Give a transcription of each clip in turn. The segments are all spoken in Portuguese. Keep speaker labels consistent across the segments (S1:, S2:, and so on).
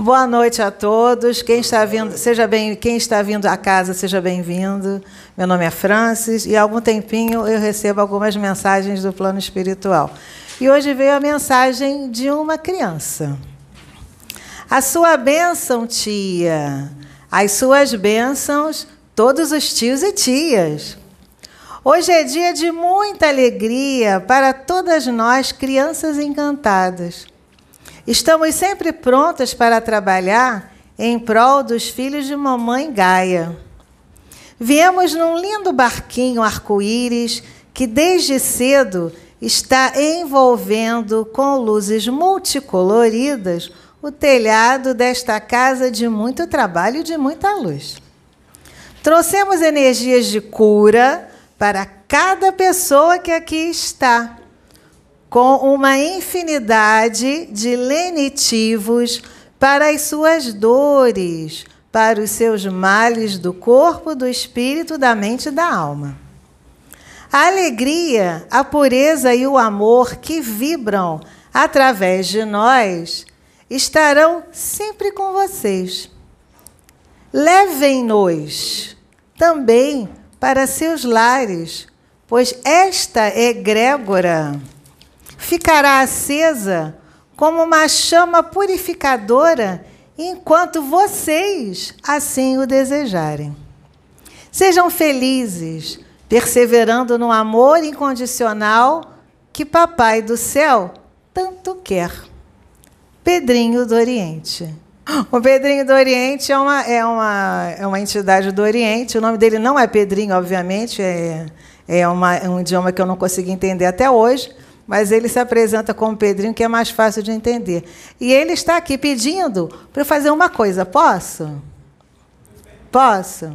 S1: Boa noite a todos. Quem está vindo, seja bem, quem está vindo à casa, seja bem-vindo. Meu nome é Francis e há algum tempinho eu recebo algumas mensagens do plano espiritual. E hoje veio a mensagem de uma criança. A sua bênção, tia. As suas bênçãos, todos os tios e tias. Hoje é dia de muita alegria para todas nós, crianças encantadas. Estamos sempre prontas para trabalhar em prol dos filhos de mamãe Gaia. Viemos num lindo barquinho arco-íris que desde cedo está envolvendo com luzes multicoloridas o telhado desta casa de muito trabalho e de muita luz. Trouxemos energias de cura, para cada pessoa que aqui está, com uma infinidade de lenitivos para as suas dores, para os seus males do corpo, do espírito, da mente e da alma. A alegria, a pureza e o amor que vibram através de nós estarão sempre com vocês. Levem-nos também para seus lares, pois esta egrégora ficará acesa como uma chama purificadora enquanto vocês assim o desejarem. Sejam felizes, perseverando no amor incondicional que Papai do Céu tanto quer. Pedrinho do Oriente. O Pedrinho do Oriente é uma, é, uma, é uma entidade do Oriente. O nome dele não é Pedrinho, obviamente, é, é, uma, é um idioma que eu não consegui entender até hoje, mas ele se apresenta como Pedrinho, que é mais fácil de entender. E ele está aqui pedindo para eu fazer uma coisa. Posso? Posso?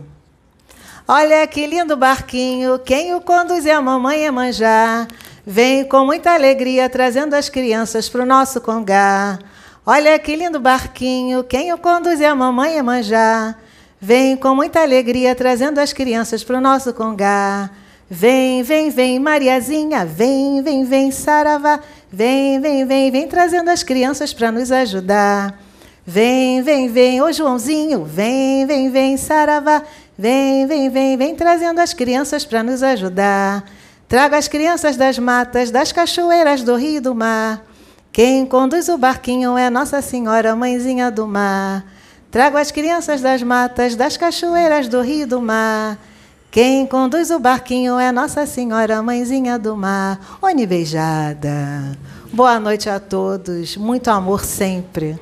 S1: Olha que lindo barquinho, quem o conduz é a mamãe manjar. Vem com muita alegria trazendo as crianças para o nosso congar. Olha que lindo barquinho, quem o conduz é a mamãe Emanjá. Vem com muita alegria trazendo as crianças para o nosso congá. Vem, vem, vem, Mariazinha, vem, vem, vem, Saravá. Vem, vem, vem, vem trazendo as crianças para nos ajudar. Vem, vem, vem, ô Joãozinho, vem, vem, vem, Saravá. Vem, vem, vem, vem trazendo as crianças para nos ajudar. Traga as crianças das matas, das cachoeiras do rio e do mar. Quem conduz o barquinho é Nossa Senhora, mãezinha do mar. Trago as crianças das matas, das cachoeiras do rio do mar. Quem conduz o barquinho é Nossa Senhora, mãezinha do mar. Oni beijada. Boa noite a todos. Muito amor sempre.